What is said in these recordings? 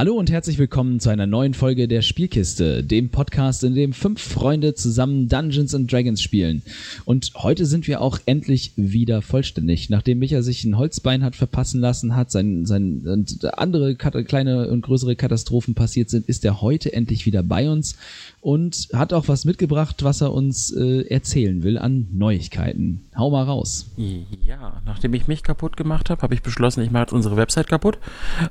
Hallo und herzlich willkommen zu einer neuen Folge der Spielkiste, dem Podcast, in dem fünf Freunde zusammen Dungeons and Dragons spielen. Und heute sind wir auch endlich wieder vollständig. Nachdem Micha sich ein Holzbein hat verpassen lassen hat, sein, sein andere kleine und größere Katastrophen passiert sind, ist er heute endlich wieder bei uns und hat auch was mitgebracht, was er uns äh, erzählen will an Neuigkeiten. Hau mal raus. Ja, nachdem ich mich kaputt gemacht habe, habe ich beschlossen, ich mache jetzt unsere Website kaputt.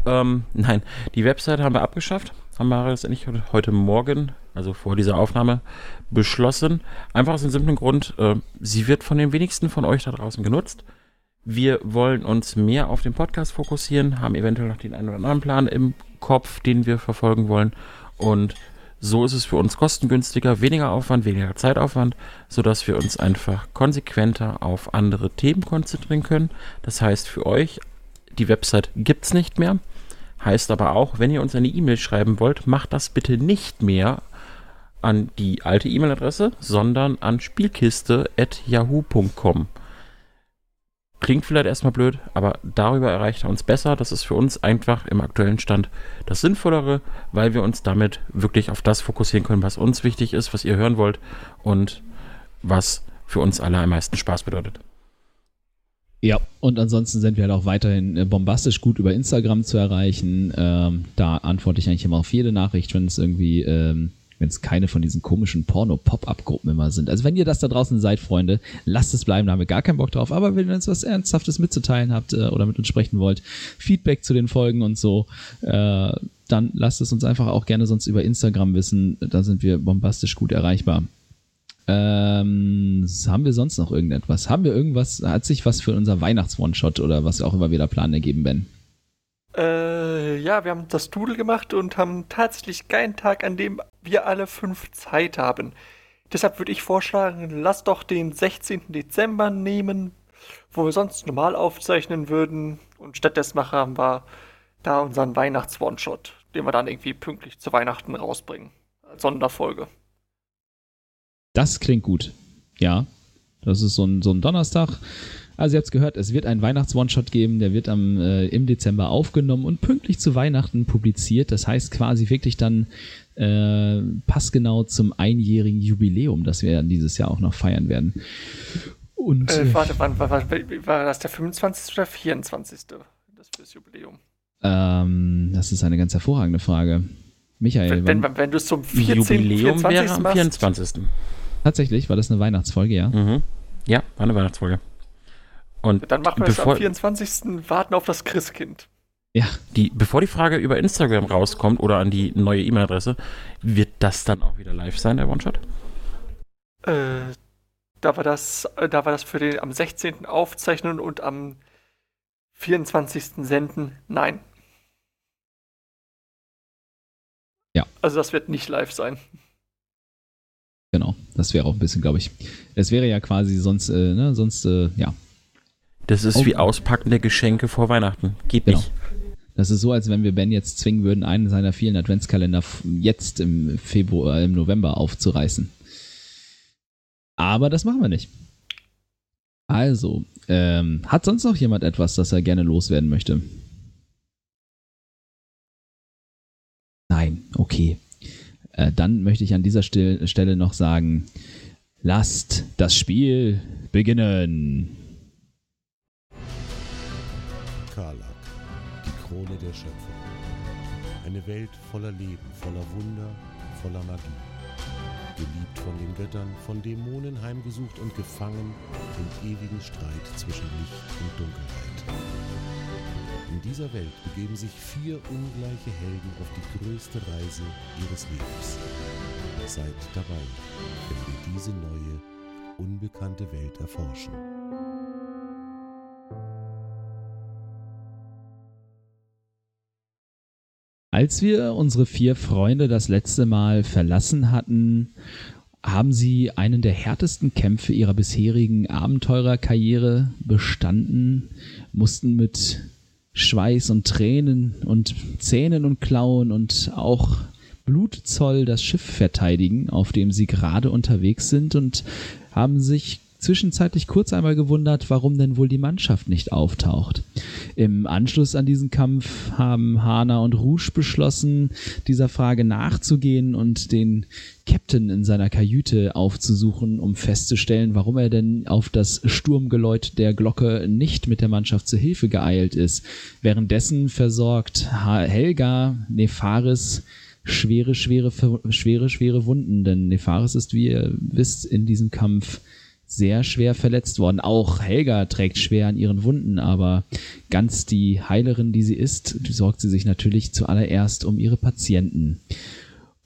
Ähm, nein, die Website haben wir abgeschafft. Haben wir letztendlich heute Morgen, also vor dieser Aufnahme, beschlossen. Einfach aus dem simplen Grund, äh, sie wird von den wenigsten von euch da draußen genutzt. Wir wollen uns mehr auf den Podcast fokussieren, haben eventuell noch den einen oder anderen Plan im Kopf, den wir verfolgen wollen. Und so ist es für uns kostengünstiger, weniger Aufwand, weniger Zeitaufwand, sodass wir uns einfach konsequenter auf andere Themen konzentrieren können. Das heißt für euch, die Website gibt es nicht mehr. Heißt aber auch, wenn ihr uns eine E-Mail schreiben wollt, macht das bitte nicht mehr an die alte E-Mail-Adresse, sondern an spielkiste.yahoo.com. Klingt vielleicht erstmal blöd, aber darüber erreicht er uns besser. Das ist für uns einfach im aktuellen Stand das Sinnvollere, weil wir uns damit wirklich auf das fokussieren können, was uns wichtig ist, was ihr hören wollt und was für uns alle am meisten Spaß bedeutet. Ja, und ansonsten sind wir halt auch weiterhin äh, bombastisch gut über Instagram zu erreichen. Ähm, da antworte ich eigentlich immer auf jede Nachricht, wenn es irgendwie ähm, wenn es keine von diesen komischen Porno-Pop-Up-Gruppen immer sind. Also wenn ihr das da draußen seid, Freunde, lasst es bleiben, da haben wir gar keinen Bock drauf. Aber wenn ihr uns was Ernsthaftes mitzuteilen habt äh, oder mit uns sprechen wollt, Feedback zu den Folgen und so, äh, dann lasst es uns einfach auch gerne sonst über Instagram wissen. Da sind wir bombastisch gut erreichbar. Ähm, haben wir sonst noch irgendetwas? Haben wir irgendwas, hat sich was für unser Weihnachts-One-Shot oder was auch immer wir da planen ergeben, Ben? Äh, ja, wir haben das Doodle gemacht und haben tatsächlich keinen Tag, an dem wir alle fünf Zeit haben. Deshalb würde ich vorschlagen, lass doch den 16. Dezember nehmen, wo wir sonst normal aufzeichnen würden. Und stattdessen machen wir da unseren Weihnachts-One-Shot, den wir dann irgendwie pünktlich zu Weihnachten rausbringen. Als Sonderfolge. Das klingt gut. Ja. Das ist so ein, so ein Donnerstag. Also ihr habt es gehört, es wird einen Weihnachts-One-Shot geben, der wird am, äh, im Dezember aufgenommen und pünktlich zu Weihnachten publiziert. Das heißt quasi wirklich dann äh, passgenau zum einjährigen Jubiläum, das wir dieses Jahr auch noch feiern werden. Und, äh, warte, wann, war, war, war das der 25. oder 24. Das fürs Jubiläum? Ähm, das ist eine ganz hervorragende Frage. Michael. Wenn, wenn, wenn du es zum 14. Jubiläum 24. wäre am 24. Tatsächlich, war das eine Weihnachtsfolge, ja? Mhm. Ja, war eine Weihnachtsfolge. Und dann machen wir bevor, es am 24. warten auf das Christkind. Ja. Die, bevor die Frage über Instagram rauskommt oder an die neue E-Mail-Adresse, wird das dann auch wieder live sein, der One-Shot? Äh, da war das, äh, da war das für den am 16. aufzeichnen und am 24. senden. Nein. Ja. Also das wird nicht live sein. Das wäre auch ein bisschen, glaube ich. Es wäre ja quasi sonst, äh, ne, sonst, äh, ja, das ist oh. wie Auspacken der Geschenke vor Weihnachten. Geht genau. nicht. Das ist so, als wenn wir Ben jetzt zwingen würden, einen seiner vielen Adventskalender jetzt im Februar, im November aufzureißen. Aber das machen wir nicht. Also, ähm, hat sonst noch jemand etwas, das er gerne loswerden möchte? Nein, okay. Äh, dann möchte ich an dieser Stelle noch sagen, lasst das Spiel beginnen. Krone der Schöpfung. Eine Welt voller Leben, voller Wunder, voller Magie. Geliebt von den Göttern, von Dämonen heimgesucht und gefangen im ewigen Streit zwischen Licht und Dunkelheit. In dieser Welt begeben sich vier ungleiche Helden auf die größte Reise ihres Lebens. Seid dabei, wenn wir diese neue, unbekannte Welt erforschen. Als wir unsere vier Freunde das letzte Mal verlassen hatten, haben sie einen der härtesten Kämpfe ihrer bisherigen Abenteurerkarriere bestanden, mussten mit Schweiß und Tränen und Zähnen und Klauen und auch Blutzoll das Schiff verteidigen, auf dem sie gerade unterwegs sind und haben sich zwischenzeitlich kurz einmal gewundert, warum denn wohl die Mannschaft nicht auftaucht. Im Anschluss an diesen Kampf haben Hana und Rouge beschlossen, dieser Frage nachzugehen und den Captain in seiner Kajüte aufzusuchen, um festzustellen, warum er denn auf das Sturmgeläut der Glocke nicht mit der Mannschaft zur Hilfe geeilt ist. Währenddessen versorgt Helga Nefaris schwere, schwere, schwere, schwere Wunden, denn Nefaris ist, wie ihr wisst, in diesem Kampf sehr schwer verletzt worden. Auch Helga trägt schwer an ihren Wunden, aber ganz die Heilerin, die sie ist, sorgt sie sich natürlich zuallererst um ihre Patienten.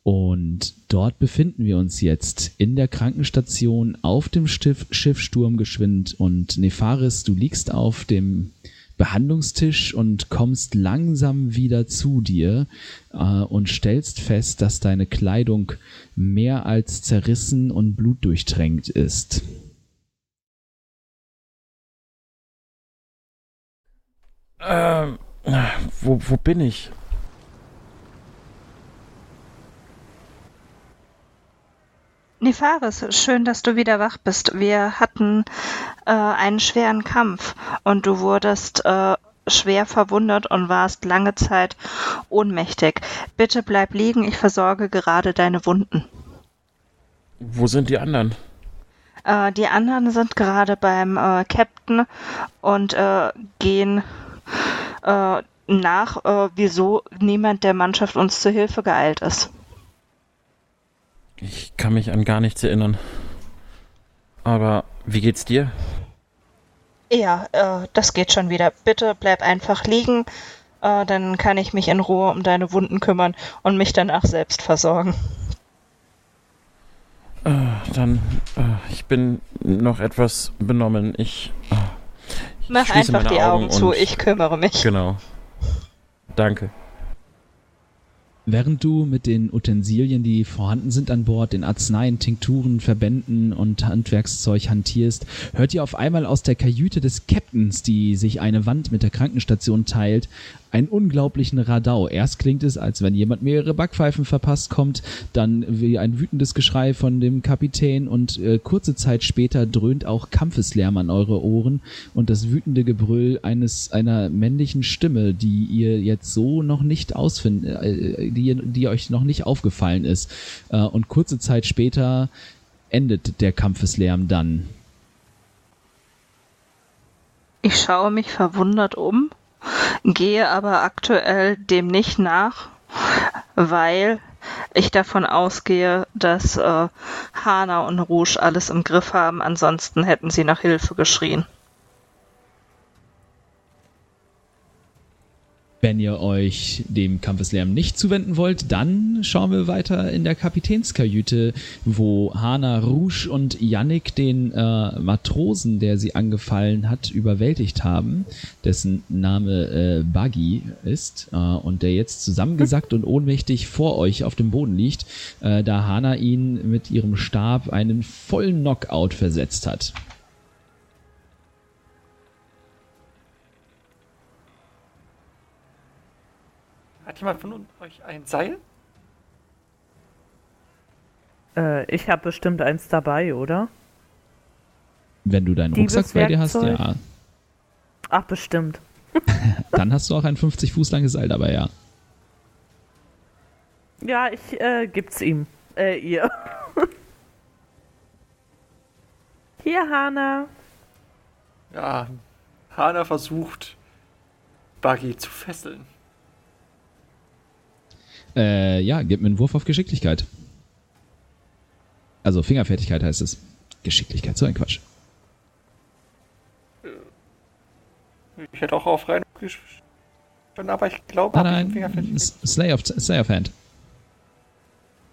Und dort befinden wir uns jetzt in der Krankenstation auf dem Schiff, Schiff Sturmgeschwind und Nefaris, du liegst auf dem Behandlungstisch und kommst langsam wieder zu dir äh, und stellst fest, dass deine Kleidung mehr als zerrissen und blutdurchtränkt ist. Ähm, wo, wo bin ich? Nefaris, schön, dass du wieder wach bist. Wir hatten äh, einen schweren Kampf und du wurdest äh, schwer verwundet und warst lange Zeit ohnmächtig. Bitte bleib liegen, ich versorge gerade deine Wunden. Wo sind die anderen? Äh, die anderen sind gerade beim äh, Captain und äh, gehen äh, nach, äh, wieso niemand der Mannschaft uns zu Hilfe geeilt ist. Ich kann mich an gar nichts erinnern. Aber wie geht's dir? Ja, äh, das geht schon wieder. Bitte bleib einfach liegen, äh, dann kann ich mich in Ruhe um deine Wunden kümmern und mich danach selbst versorgen. Äh, dann, äh, ich bin noch etwas benommen. Ich, äh, ich Mach einfach die Augen, Augen zu, ich kümmere mich. Genau. Danke. Während du mit den Utensilien, die vorhanden sind an Bord, den Arzneien, Tinkturen, Verbänden und Handwerkszeug hantierst, hört ihr auf einmal aus der Kajüte des Captains, die sich eine Wand mit der Krankenstation teilt, einen unglaublichen Radau. Erst klingt es, als wenn jemand mehrere Backpfeifen verpasst kommt, dann wie ein wütendes Geschrei von dem Kapitän und äh, kurze Zeit später dröhnt auch Kampfeslärm an eure Ohren und das wütende Gebrüll eines einer männlichen Stimme, die ihr jetzt so noch nicht ausfinden, äh, die, die euch noch nicht aufgefallen ist. Äh, und kurze Zeit später endet der Kampfeslärm dann. Ich schaue mich verwundert um gehe aber aktuell dem nicht nach, weil ich davon ausgehe, dass äh, Hana und Rouge alles im Griff haben, ansonsten hätten sie nach Hilfe geschrien. Wenn ihr euch dem Kampfeslärm nicht zuwenden wollt, dann schauen wir weiter in der Kapitänskajüte, wo Hana, Rouge und Yannick den äh, Matrosen, der sie angefallen hat, überwältigt haben, dessen Name äh, Buggy ist äh, und der jetzt zusammengesackt und ohnmächtig vor euch auf dem Boden liegt, äh, da Hana ihn mit ihrem Stab einen vollen Knockout versetzt hat. Hat jemand von euch ein Seil? Äh, ich habe bestimmt eins dabei, oder? Wenn du deinen Rucksack bei dir hast, ja. Ach, bestimmt. Dann hast du auch ein 50 Fuß langes Seil dabei, ja. Ja, ich äh, gib's ihm. Äh, ihr. Hier, Hana. Ja, Hana versucht, Buggy zu fesseln. Äh, ja, gib mir einen Wurf auf Geschicklichkeit. Also Fingerfertigkeit heißt es. Geschicklichkeit, so ein Quatsch. Ich hätte auch auf rein aber ich glaube, nein, nein, Slay of, Slay of Hand.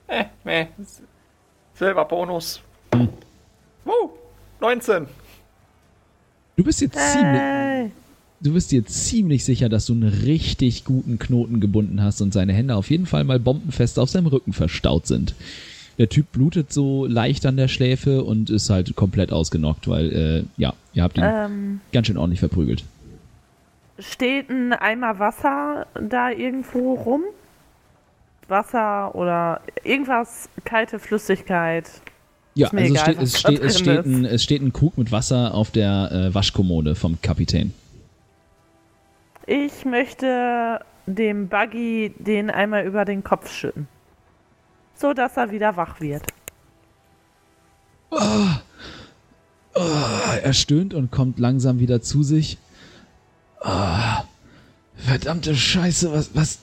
Äh, nee. Selber Bonus. Hm. Uh, 19. Du bist jetzt hey. ziemlich du bist dir ziemlich sicher, dass du einen richtig guten Knoten gebunden hast und seine Hände auf jeden Fall mal bombenfest auf seinem Rücken verstaut sind. Der Typ blutet so leicht an der Schläfe und ist halt komplett ausgenockt, weil, äh, ja, ihr habt ihn ähm, ganz schön ordentlich verprügelt. Steht ein Eimer Wasser da irgendwo rum? Wasser oder irgendwas, kalte Flüssigkeit? Ja, also egal, steht, was es, steht, es, steht ein, es steht ein Krug mit Wasser auf der äh, Waschkommode vom Kapitän. Ich möchte dem Buggy den einmal über den Kopf schütten. So dass er wieder wach wird. Er stöhnt und kommt langsam wieder zu sich. Ah, verdammte Scheiße, was, was.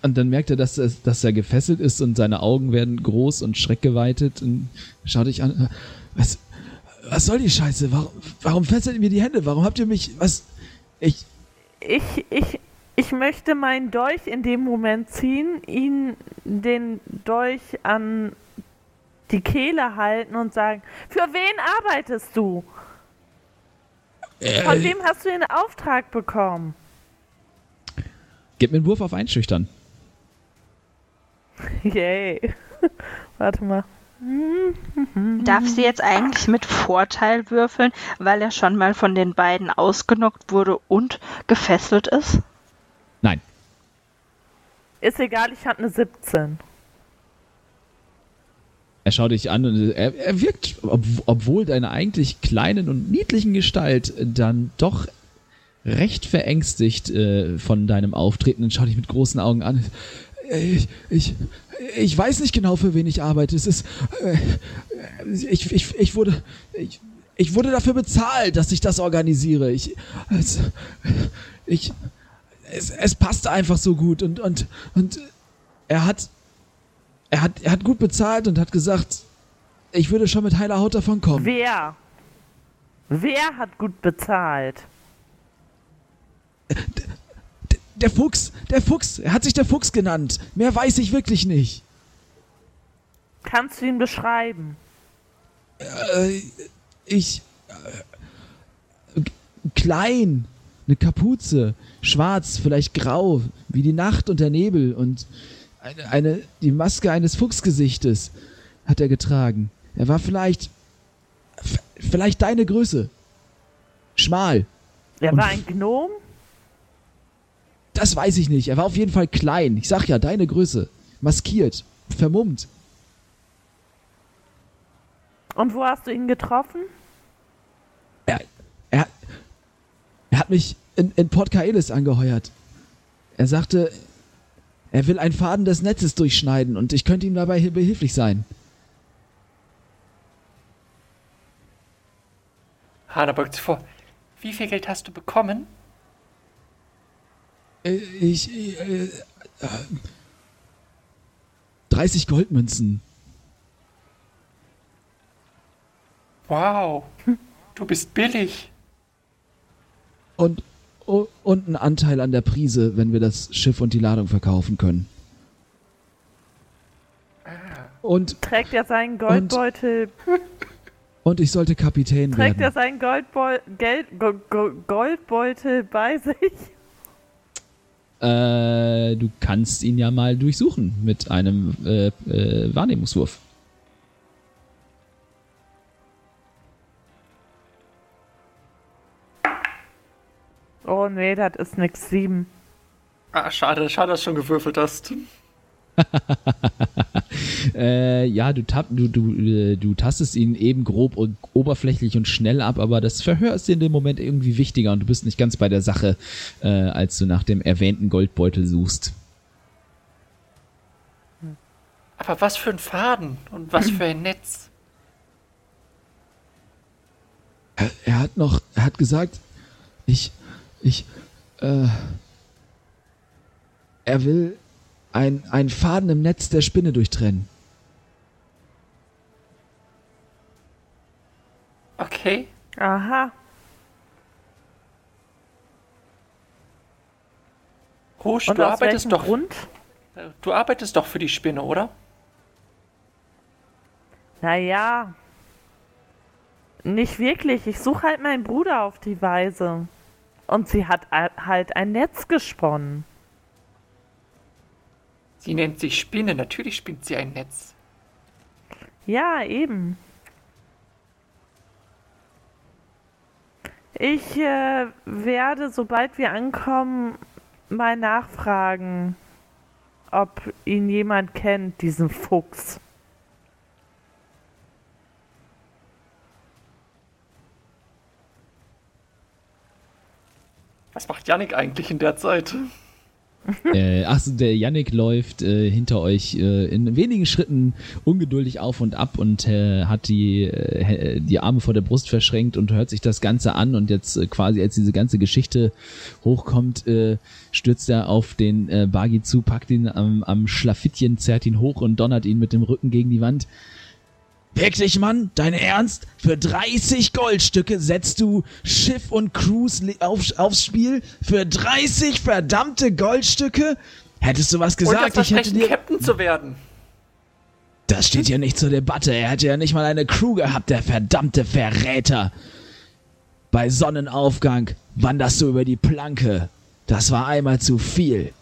Und dann merkt er, dass, es, dass er gefesselt ist und seine Augen werden groß und schreckgeweitet und schaut dich an. Was, was soll die Scheiße? Warum, warum fesselt ihr mir die Hände? Warum habt ihr mich. Was. Ich. Ich, ich, ich möchte meinen Dolch in dem Moment ziehen, ihn den Dolch an die Kehle halten und sagen, für wen arbeitest du? Von wem hast du den Auftrag bekommen? Gib mir einen Wurf auf Einschüchtern. Yay. Warte mal. Darf sie jetzt eigentlich mit Vorteil würfeln, weil er schon mal von den beiden ausgenockt wurde und gefesselt ist? Nein. Ist egal, ich hatte eine 17. Er schaut dich an und er, er wirkt, ob, obwohl deiner eigentlich kleinen und niedlichen Gestalt, dann doch recht verängstigt äh, von deinem Auftreten und schaut dich mit großen Augen an. Ich, ich, ich weiß nicht genau, für wen ich arbeite. Es ist. Äh, ich, ich, ich wurde. Ich, ich wurde dafür bezahlt, dass ich das organisiere. Ich. Es, ich. Es, es passte einfach so gut und, und, und er hat er hat, er hat gut bezahlt und hat gesagt, ich würde schon mit heiler Haut davon kommen. Wer? Wer hat gut bezahlt? Der Fuchs, der Fuchs, er hat sich der Fuchs genannt. Mehr weiß ich wirklich nicht. Kannst du ihn beschreiben? Äh, ich. Äh, klein, eine Kapuze, schwarz, vielleicht grau, wie die Nacht und der Nebel und eine, eine, die Maske eines Fuchsgesichtes hat er getragen. Er war vielleicht. Vielleicht deine Größe. Schmal. Er war ein Gnom? Das weiß ich nicht. Er war auf jeden Fall klein. Ich sag ja, deine Größe. Maskiert. Vermummt. Und wo hast du ihn getroffen? Er, er, er hat mich in, in Port Kaelis angeheuert. Er sagte, er will einen Faden des Netzes durchschneiden und ich könnte ihm dabei hi- behilflich sein. Hana beugt sich vor. Wie viel Geld hast du bekommen? Äh, Ich. Äh, äh, 30 Goldmünzen. Wow, du bist billig. Und, oh, und einen Anteil an der Prise, wenn wir das Schiff und die Ladung verkaufen können. Und, Trägt er seinen Goldbeutel, und ich sollte Kapitän trägt er werden. seinen Goldbeu Geld Go Go Goldbeutel bei sich? Äh, du kannst ihn ja mal durchsuchen mit einem äh, äh, Wahrnehmungswurf. Oh nee, das ist nix sieben. Ah, schade, schade, dass du schon gewürfelt hast. Äh, ja, du, du, du, äh, du tastest ihn eben grob und oberflächlich und schnell ab, aber das Verhör ist dir in dem Moment irgendwie wichtiger und du bist nicht ganz bei der Sache, äh, als du nach dem erwähnten Goldbeutel suchst. Aber was für ein Faden und was für ein Netz. Er, er hat noch, er hat gesagt, ich, ich, äh, er will ein, ein Faden im Netz der Spinne durchtrennen. Okay. Aha. Rouge, Und du aus arbeitest doch. Grund? Du arbeitest doch für die Spinne, oder? Naja. Nicht wirklich. Ich suche halt meinen Bruder auf die Weise. Und sie hat halt ein Netz gesponnen. Sie nennt sich Spinne, natürlich spinnt sie ein Netz. Ja, eben. Ich äh, werde, sobald wir ankommen, mal nachfragen, ob ihn jemand kennt, diesen Fuchs. Was macht Janik eigentlich in der Zeit? Äh, ach, so, der Yannick läuft äh, hinter euch äh, in wenigen Schritten ungeduldig auf und ab und äh, hat die, äh, die Arme vor der Brust verschränkt und hört sich das Ganze an und jetzt äh, quasi als diese ganze Geschichte hochkommt, äh, stürzt er auf den äh, Bagi zu, packt ihn am, am Schlafittchen, zerrt ihn hoch und donnert ihn mit dem Rücken gegen die Wand. Wirklich, Mann? Dein Ernst? Für 30 Goldstücke setzt du Schiff und Cruise auf, aufs Spiel? Für 30 verdammte Goldstücke? Hättest du was Und das gesagt, ich hätte dir... Captain zu werden. Das steht ja nicht zur Debatte. Er hätte ja nicht mal eine Crew gehabt, der verdammte Verräter. Bei Sonnenaufgang wanderst du über die Planke. Das war einmal zu viel.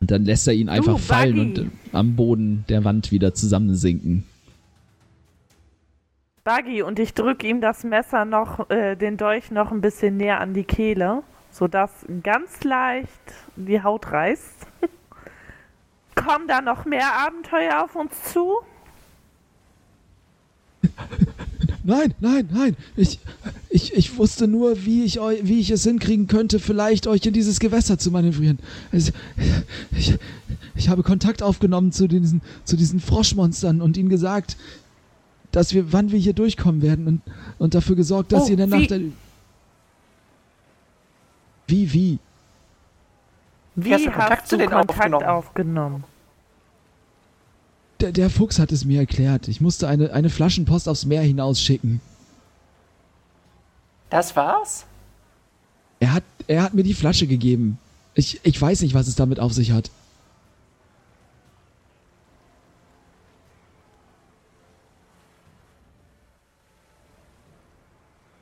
Und dann lässt er ihn einfach fallen Buggy. und äh, am Boden der Wand wieder zusammensinken. Buggy und ich drücke ihm das Messer noch, äh, den Dolch noch ein bisschen näher an die Kehle, sodass ganz leicht die Haut reißt. Kommen da noch mehr Abenteuer auf uns zu? Nein, nein, nein. Ich, ich, ich wusste nur, wie ich, eu, wie ich es hinkriegen könnte, vielleicht euch in dieses Gewässer zu manövrieren. Es, ich, ich habe Kontakt aufgenommen zu diesen, zu diesen Froschmonstern und ihnen gesagt, dass wir, wann wir hier durchkommen werden und, und dafür gesorgt, dass Oh, sie in der wie? Nacht. Wie, wie? Wie hast du Kontakt hast zu du denen Kontakt aufgenommen? aufgenommen? Der, der Fuchs hat es mir erklärt. Ich musste eine, eine Flaschenpost aufs Meer hinausschicken. Das war's? Er hat, er hat mir die Flasche gegeben. Ich, ich weiß nicht, was es damit auf sich hat.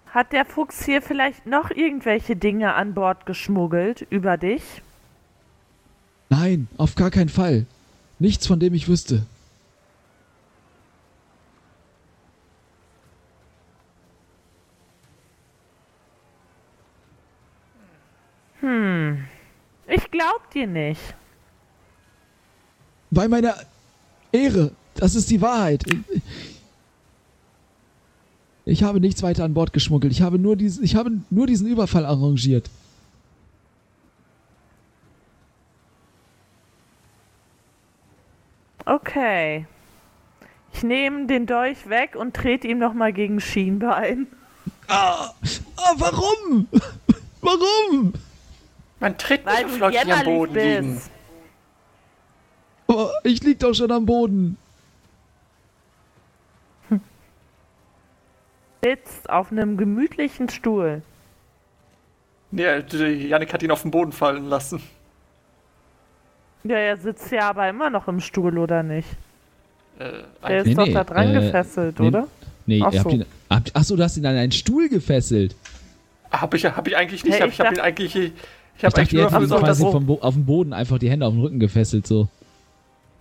Hat der Fuchs hier vielleicht noch irgendwelche Dinge an Bord geschmuggelt über dich? Nein, auf gar keinen Fall. Nichts, von dem ich wüsste. Ich glaub dir nicht. Bei meiner Ehre. Das ist die Wahrheit. Ich habe nichts weiter an Bord geschmuggelt. Ich habe nur diesen, ich habe nur diesen Überfall arrangiert. Okay. Ich nehme den Dolch weg und trete ihm nochmal gegen Schienbein. Ah, ah warum? warum? Man tritt Weil nicht auf Leute, die am Boden liegen. bist. Oh, ich lieg doch schon am Boden. Sitzt auf einem gemütlichen Stuhl. Nee, die- Yannick hat ihn auf den Boden fallen lassen. Ja, er sitzt ja aber immer noch im Stuhl, oder nicht? Äh, Der ist Nee, doch nee, da dran äh, gefesselt, nee. oder? Nee, Ach ihr habt so. ihn. Habt, achso, du hast ihn an einen Stuhl gefesselt. hab ich, hab ich eigentlich nicht. Hey, ich ich habe ihn eigentlich. Ich Ich habe dachte, hättet ihn versucht, quasi Bo auf dem Boden einfach die Hände auf den Rücken gefesselt, so.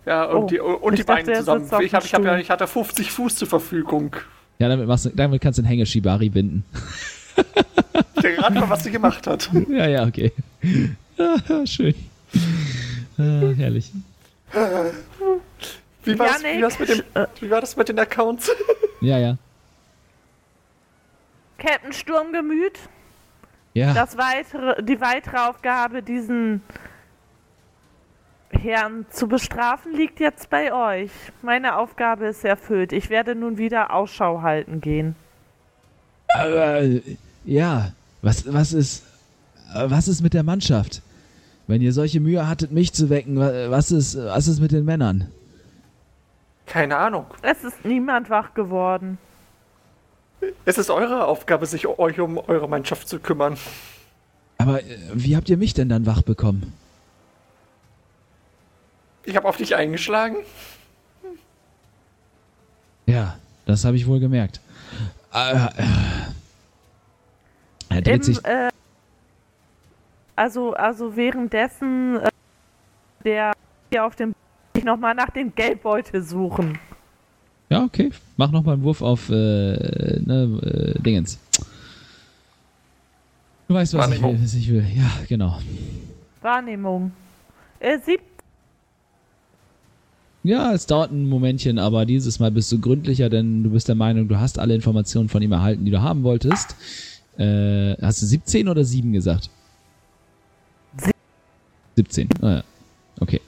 Ja, und Oh, die, und ich die Beine zusammen. Ich, hab, ich, hab ja, ich hatte 50 Fuß zur Verfügung. Ja, damit, machst du, damit kannst du einen Hängeshibari binden. Ich denke gerade mal, was sie gemacht hat. Ja, ja, okay. Ja, schön. Ah, herrlich. Wie war, das, wie, war's mit dem, wie war das mit den Accounts? Ja, ja. Captain Sturmgemüt, Ja, das weitere, die weitere Aufgabe, diesen Herrn zu bestrafen, liegt jetzt bei euch. Meine Aufgabe ist erfüllt. Ich werde nun wieder Ausschau halten gehen. aber, ja. Was, was ist, was ist mit der Mannschaft? Wenn ihr solche Mühe hattet, mich zu wecken, wa- was ist, was ist mit den Männern? Keine Ahnung. Es ist niemand wach geworden. Es ist eure Aufgabe, sich euch um eure Mannschaft zu kümmern. Aber äh, wie habt ihr mich denn dann wach bekommen? Ich habe auf dich eingeschlagen. Ja, das habe ich wohl gemerkt. Äh, äh, er dreht Im, sich. äh, also, also währenddessen äh, der hier auf dem ich nochmal nach dem Geldbeutel suchen. Ja, okay. Mach noch mal einen Wurf auf äh, ne, äh, Dingens. Du weißt, was ich will, was ich will. Ja, genau. Wahrnehmung. Äh, sieb Ja, es dauert ein Momentchen, aber dieses Mal bist du gründlicher, denn du bist der Meinung, du hast alle Informationen von ihm erhalten, die du haben wolltest. Äh, hast du 17 oder 7 gesagt? Sie- 17. Ah, ja. Okay.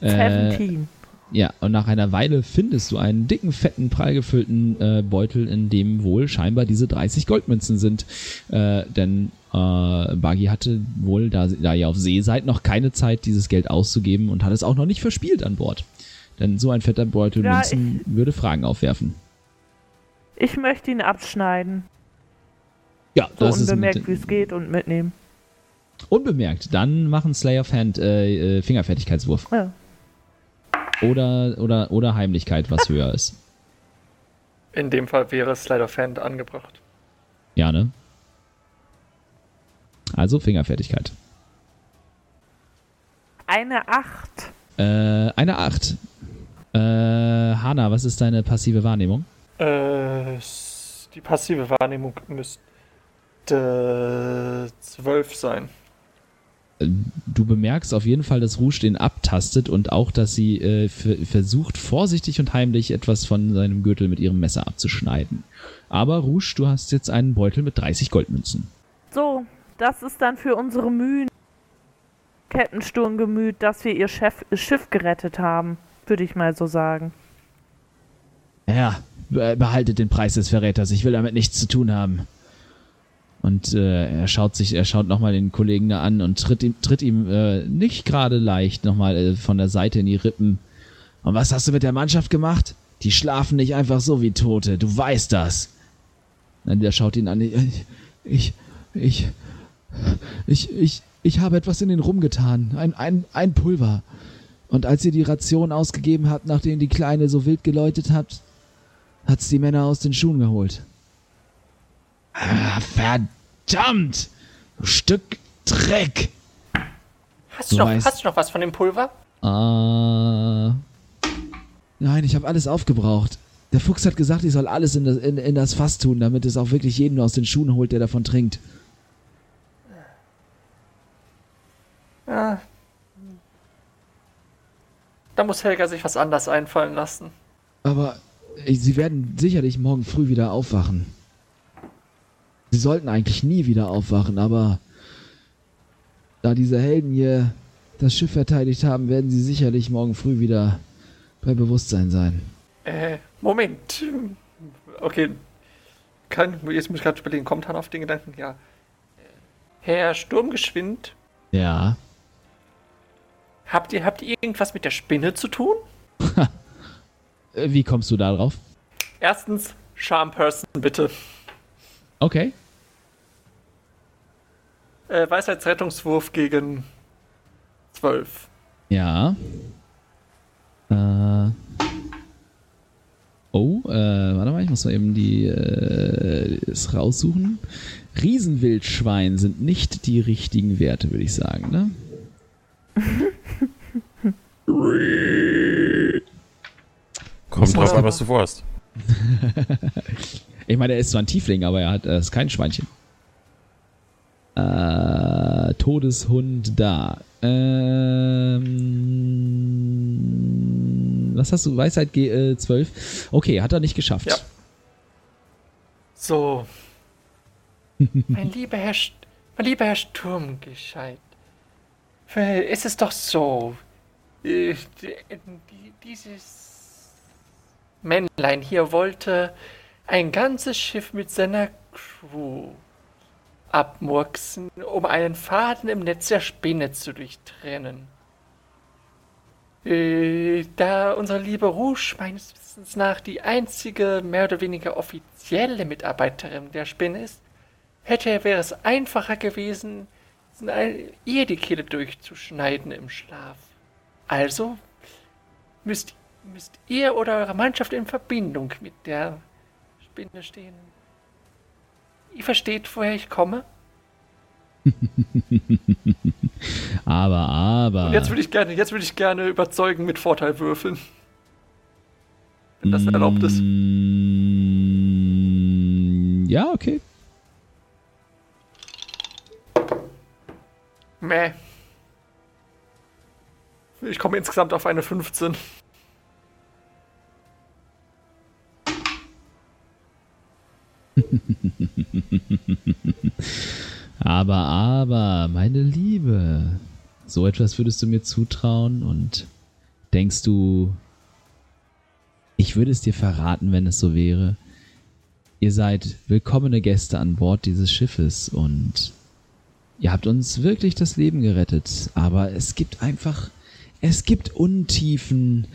Äh, 17. ja, und nach einer Weile findest du einen dicken, fetten, prall gefüllten äh, Beutel, in dem wohl scheinbar diese 30 Goldmünzen sind. Äh, denn äh, Bagi hatte wohl, da, da ihr auf See seid, noch keine Zeit, dieses Geld auszugeben und hat es auch noch nicht verspielt an Bord. Denn so ein fetter Beutel Ja, Münzen würde Fragen aufwerfen. Ich möchte ihn abschneiden. Ja, So das ist unbemerkt, mit, wie es geht und mitnehmen. unbemerkt. Dann machen Slay of Hand äh, äh, Fingerfertigkeitswurf. Ja. Oder, oder, oder Heimlichkeit, was höher ist. In dem Fall wäre Slide of Hand angebracht. Ja, ne? Also Fingerfertigkeit. Eine 8. Äh, eine 8. Äh, Hanna, was ist deine passive Wahrnehmung? Äh, die passive Wahrnehmung müsste 12 sein. Du bemerkst auf jeden Fall, dass Rouge den abtastet und auch, dass sie äh, versucht, vorsichtig und heimlich etwas von seinem Gürtel mit ihrem Messer abzuschneiden. Aber Rouge, du hast jetzt einen Beutel mit 30 Goldmünzen. So, das ist dann für unsere Mühen. Kettensturmgemüt, dass wir ihr Chef, Schiff gerettet haben, würde ich mal so sagen. Ja, be- behaltet den Preis des Verräters. Ich will damit nichts zu tun haben. Und äh, er schaut sich, er schaut nochmal den Kollegen da an und tritt ihm, tritt ihm äh, nicht gerade leicht nochmal äh, von der Seite in die Rippen. Und was hast du mit der Mannschaft gemacht? Die schlafen nicht einfach so wie Tote. Du weißt das. Dann der schaut ihn an. Ich, ich, ich, ich, ich, ich habe etwas in den Rum getan. Ein, ein, ein Pulver. Und als ihr die Ration ausgegeben habt, nachdem die Kleine so wild geläutet habt, hat's die Männer aus den Schuhen geholt. Ah, verdammt! Du Stück Dreck! Hast Du du, noch, weißt- hast du noch was von dem Pulver? Äh, nein, ich habe alles aufgebraucht. Der Fuchs hat gesagt, ich soll alles in das, in, in das Fass tun, damit es auch wirklich jeden aus den Schuhen holt, der davon trinkt. Ja. Da muss Helga sich was anders einfallen lassen. Aber äh, sie werden sicherlich morgen früh wieder aufwachen. Sie sollten eigentlich nie wieder aufwachen, aber da diese Helden hier das Schiff verteidigt haben, werden sie sicherlich morgen früh wieder bei Bewusstsein sein. Äh, Moment. Okay. Kann, jetzt muss ich gerade überlegen, kommt Han auf den Gedanken? Ja. Herr Sturmgeschwind, Ja. habt ihr, habt ihr irgendwas mit der Spinne zu tun? Wie kommst du da drauf? Erstens, Charm Person, bitte. Okay. Äh, Weisheitsrettungswurf gegen 12. Ja. Äh. Oh, äh, warte mal, ich muss mal eben die äh, es raussuchen. Riesenwildschwein sind nicht die richtigen Werte, würde ich sagen, ne? Kommt drauf an, was du vorhast. Ich meine, er ist zwar ein Tiefling, aber er hat er ist kein Schweinchen. Äh, Todeshund da. Ähm, was hast du? Weisheit G äh, 12. Okay, hat er nicht geschafft. Ja. So. mein lieber Herr, St mein lieber Herr Sturmgescheit. Es ist doch so. äh, die- die- Dieses Männlein hier wollte ein ganzes Schiff mit seiner Crew abmurksen, um einen Faden im Netz der Spinne zu durchtrennen. Äh, Da unsere liebe Rouge meines Wissens nach die einzige mehr oder weniger offizielle Mitarbeiterin der Spinne ist, hätte wäre es einfacher gewesen, ihr die Kehle durchzuschneiden im Schlaf. Also müsst, müsst ihr oder eure Mannschaft in Verbindung mit der Spinne stehen. Ihr versteht, woher ich komme? Aber, aber. Und jetzt würde ich gerne, jetzt würde ich gerne überzeugen mit Vorteil würfeln. Wenn das erlaubt ist. Mm, Ja, okay. Meh. Ich komme insgesamt auf eine 15. Aber, aber, meine Liebe, so etwas würdest du mir zutrauen und denkst du, ich würde es dir verraten, wenn es so wäre. Ihr seid willkommene Gäste an Bord dieses Schiffes und ihr habt uns wirklich das Leben gerettet. Aber es gibt einfach, es gibt Untiefen,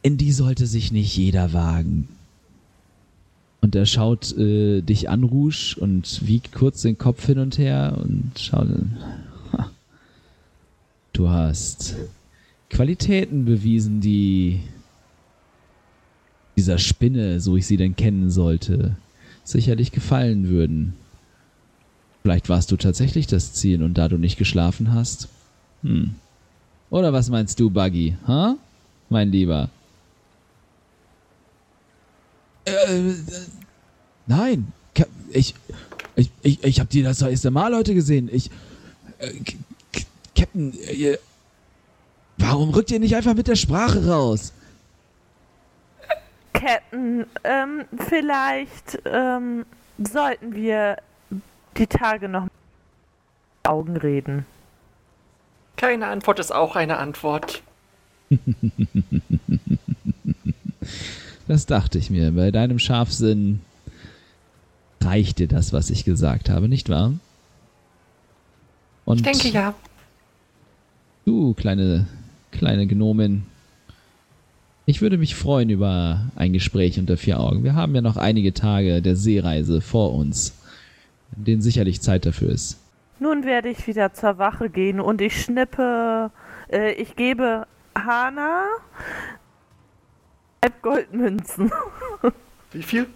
in die sollte sich nicht jeder wagen. Und er schaut äh, dich an, Rouge, und wiegt kurz den Kopf hin und her und schaut. Ha. Du hast Qualitäten bewiesen, die dieser Spinne, so ich sie denn kennen sollte, sicherlich gefallen würden. Vielleicht warst du tatsächlich das Ziel und da du nicht geschlafen hast. Hm. Oder was meinst du, Buggy? Ha? Mein Lieber. Äh, nein, ich, ich, ich, ich habe die das erste Mal heute gesehen. Ich, äh, Captain, ihr, warum rückt ihr nicht einfach mit der Sprache raus? Captain, ähm, vielleicht ähm, sollten wir die Tage noch mit Augen reden. Keine Antwort ist auch eine Antwort. Das dachte ich mir. Bei deinem Scharfsinn reicht dir das, was ich gesagt habe, nicht wahr? Und ich denke ja. Du, kleine, kleine Gnomin. Ich würde mich freuen über ein Gespräch unter vier Augen. Wir haben ja noch einige Tage der Seereise vor uns, in denen sicherlich Zeit dafür ist. Nun werde ich wieder zur Wache gehen und ich schnippe, äh, ich gebe Hana Goldmünzen. Wie viel?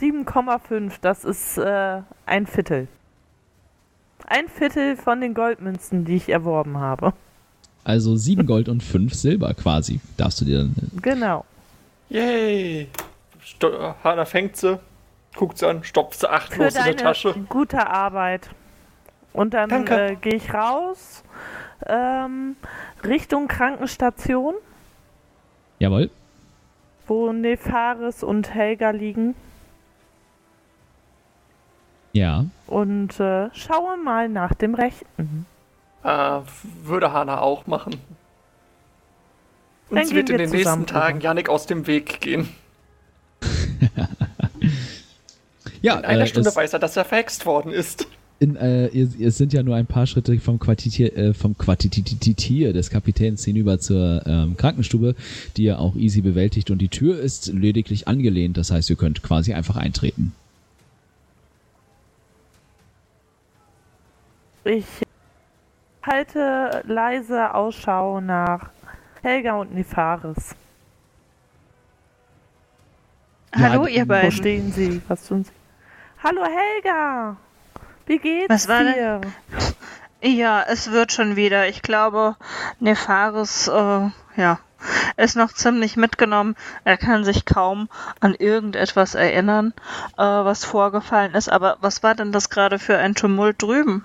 7,5, das ist äh, ein Viertel. Ein Viertel von den Goldmünzen, die ich erworben habe. Also sieben Gold und fünf Silber quasi, darfst du dir dann. Genau. Yay! Sto Hanna fängt sie, guckt sie an, stopft sie achtlos in der Tasche. Gute Arbeit. Und dann äh, gehe ich raus ähm, Richtung Krankenstation. Jawohl. Wo Nefaris und Helga liegen. Ja. Und äh, schaue mal nach dem Rechten. Äh, würde Hana auch machen. Und Dann sie wird in den nächsten Tagen Janik aus dem Weg gehen. ja, in einer äh, Stunde weiß er, dass er verhext worden ist in, äh, ihr, ihr sind ja nur ein paar Schritte vom Quartier, äh, vom Quartitier des Kapitäns hinüber zur ähm, Krankenstube, die ihr auch easy bewältigt und die Tür ist lediglich angelehnt, das heißt, ihr könnt quasi einfach eintreten. Ich halte leise Ausschau nach Helga und Nefaris. Hallo, ihr beiden. Wo stehen sie? Was tun sie? Hallo, Helga! Wie geht's Was war dir? Denn? Ja, es wird schon wieder. Ich glaube, Nefaris, äh, ja, ist noch ziemlich mitgenommen. Er kann sich kaum an irgendetwas erinnern, äh, was vorgefallen ist. Aber was war denn das gerade für ein Tumult drüben?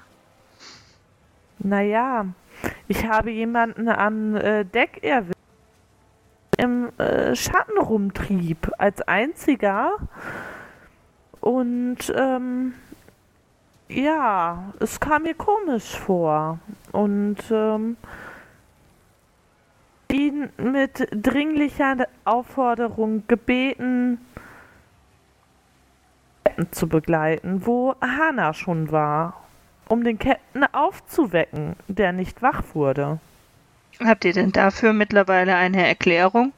Naja, ich habe jemanden an äh, Deck erwischt, im äh, Schatten rumtrieb, als einziger. Und ähm, ja, es kam mir komisch vor. Und ähm, ihn mit dringlicher Aufforderung gebeten, zu begleiten, wo Hannah schon war, um den Captain aufzuwecken, der nicht wach wurde. Habt ihr denn dafür mittlerweile eine Erklärung?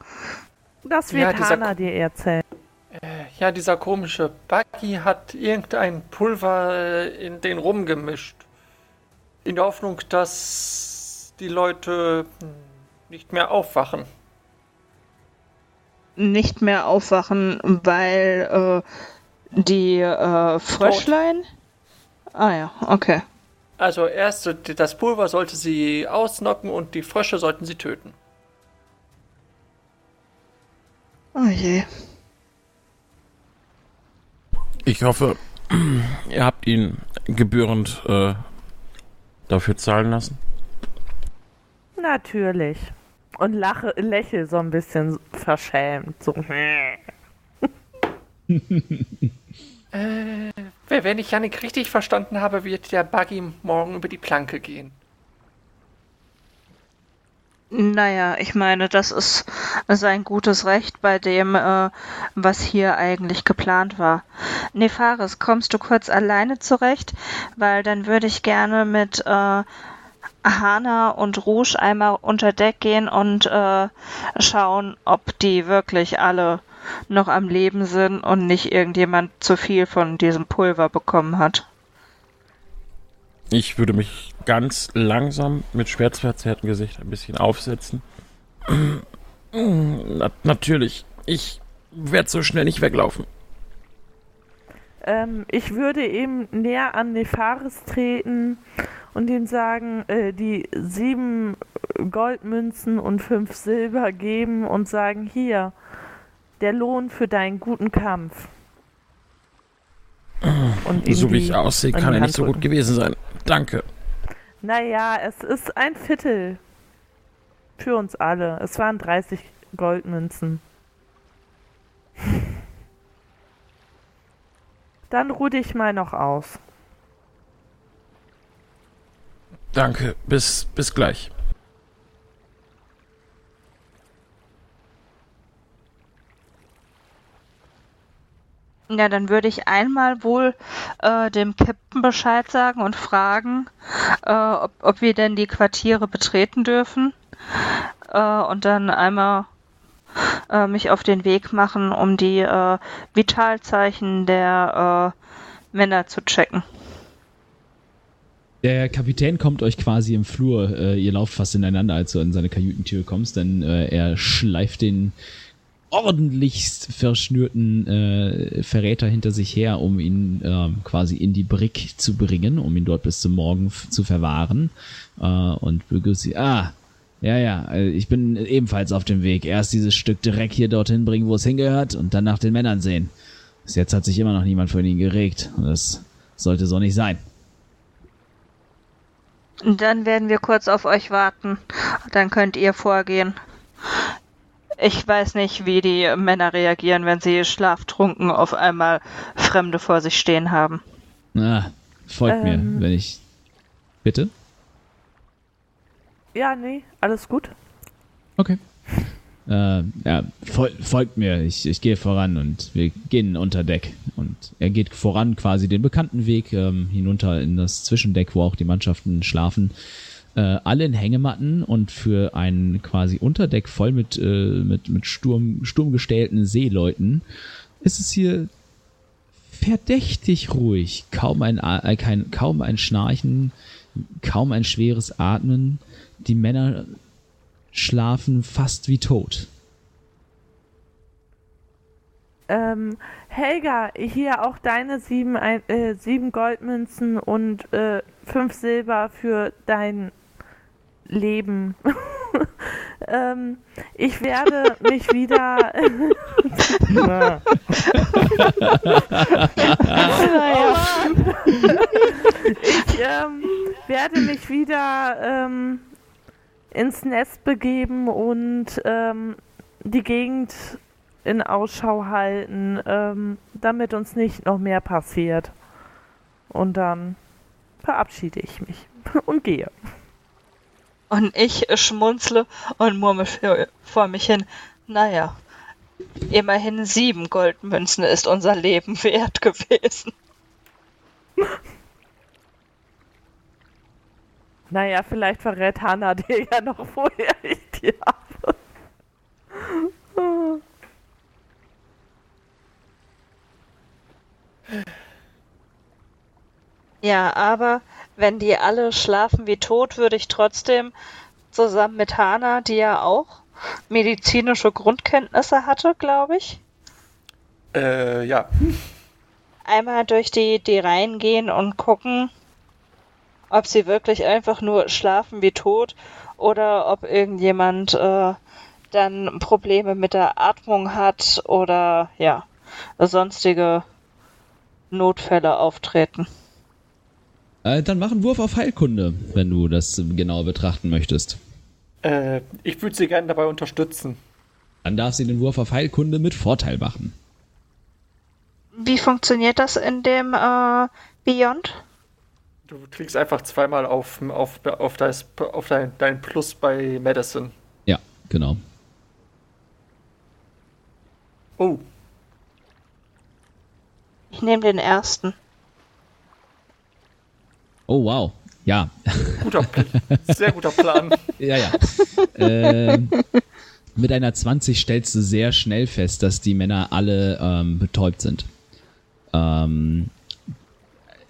Das wird ja, Hannah dir erzählen. Äh, ja, dieser komische Bucky hat irgendein Pulver äh, in den Rum gemischt. In der Hoffnung, dass die Leute hm, nicht mehr aufwachen. Nicht mehr aufwachen, weil äh, die äh, Fröschlein. Tot. Ah ja, okay. Also erst das Pulver sollte sie ausnocken und die Frösche sollten sie töten. Oh je. Ich hoffe, ihr habt ihn gebührend äh, dafür zahlen lassen. Natürlich. Und lache, lächle so ein bisschen verschämt. So. äh, Wenn ich Janik richtig verstanden habe, wird der Buggy morgen über die Planke gehen. Naja, ich meine, das ist sein gutes Recht bei dem, äh, was hier eigentlich geplant war. Nefaris, kommst du kurz alleine zurecht? Weil dann würde ich gerne mit äh, Hana und Rouge einmal unter Deck gehen und äh, schauen, ob die wirklich alle noch am Leben sind und nicht irgendjemand zu viel von diesem Pulver bekommen hat. Ich würde mich ganz langsam mit schmerzverzerrtem Gesicht ein bisschen aufsetzen. Na, natürlich, ich werde so schnell nicht weglaufen. Ähm, ich würde eben näher an Nefaris treten und ihm sagen, äh, die sieben Goldmünzen und fünf Silber geben und sagen, hier, der Lohn für deinen guten Kampf. Und so wie ich aussehe, kann er nicht so gut gewesen sein. Danke. Naja, es ist ein Viertel. Für uns alle. Es waren 30 Goldmünzen. Dann ruh dich mal noch aus. Danke, bis, bis gleich. Ja, dann würde ich einmal wohl äh, dem Captain Bescheid sagen und fragen, äh, ob, ob wir denn die Quartiere betreten dürfen. Äh, und dann einmal äh, mich auf den Weg machen, um die äh, Vitalzeichen der äh, Männer zu checken. Der Kapitän kommt euch quasi im Flur. Ihr lauft fast ineinander, als du an seine Kajütentür kommst, denn er schleift den ordentlichst verschnürten äh, Verräter hinter sich her, um ihn äh, quasi in die Brick zu bringen, um ihn dort bis zum Morgen zu verwahren. Äh, und begrüßt sie, ah, ja, ja, äh, ich bin ebenfalls auf dem Weg. Erst dieses Stück Dreck hier dorthin bringen, wo es hingehört, und dann nach den Männern sehen. Bis jetzt hat sich immer noch niemand von ihnen geregt. Das sollte so nicht sein. Dann werden wir kurz auf euch warten. Dann könnt ihr vorgehen. Ich weiß nicht, wie die Männer reagieren, wenn sie schlaftrunken auf einmal Fremde vor sich stehen haben. Ah, folgt ähm, mir, wenn ich. Bitte? Ja, nee, alles gut. Okay. Äh, ja, fol folgt mir, ich, ich gehe voran und wir gehen unter Deck. Und er geht voran quasi den bekannten Weg ähm, hinunter in das Zwischendeck, wo auch die Mannschaften schlafen. Äh, alle in Hängematten und für ein quasi Unterdeck voll mit, äh, mit, mit Sturm, sturmgestellten Seeleuten ist es hier verdächtig ruhig. Kaum ein, äh, kein, kaum ein Schnarchen, kaum ein schweres Atmen die Männer schlafen fast wie tot. Ähm, Helga, hier auch deine sieben, äh, sieben Goldmünzen und äh, fünf Silber für dein Leben. ähm, ich werde mich wieder. ich ähm, werde mich wieder ähm, ins Nest begeben und ähm, die Gegend in Ausschau halten, ähm, damit uns nicht noch mehr passiert. Und dann verabschiede ich mich und gehe. Und ich schmunzle und murmel vor mich hin, naja, immerhin sieben Goldmünzen ist unser Leben wert gewesen. Naja, vielleicht verrät Hannah dir ja noch vorher ich die habe. Ja, aber wenn die alle schlafen wie tot, würde ich trotzdem zusammen mit Hana, die ja auch medizinische Grundkenntnisse hatte, glaube ich. Äh, ja. Einmal durch die, die Reihen gehen und gucken, ob sie wirklich einfach nur schlafen wie tot oder ob irgendjemand äh, dann Probleme mit der Atmung hat oder ja, sonstige Notfälle auftreten. Äh, dann mach einen Wurf auf Heilkunde, wenn du das genauer betrachten möchtest. Äh, ich würde sie gerne dabei unterstützen. Dann darf sie den Wurf auf Heilkunde mit Vorteil machen. Wie funktioniert das in dem äh, Beyond? Du kriegst einfach zweimal auf, auf, auf, das, auf dein, dein Plus bei Medicine. Ja, genau. Oh, Ich nehme den ersten. Oh, wow. Ja, guter, sehr guter Plan. ja, ja. ähm, mit einer 20 stellst du sehr schnell fest, dass die Männer alle ähm, betäubt sind. Ähm,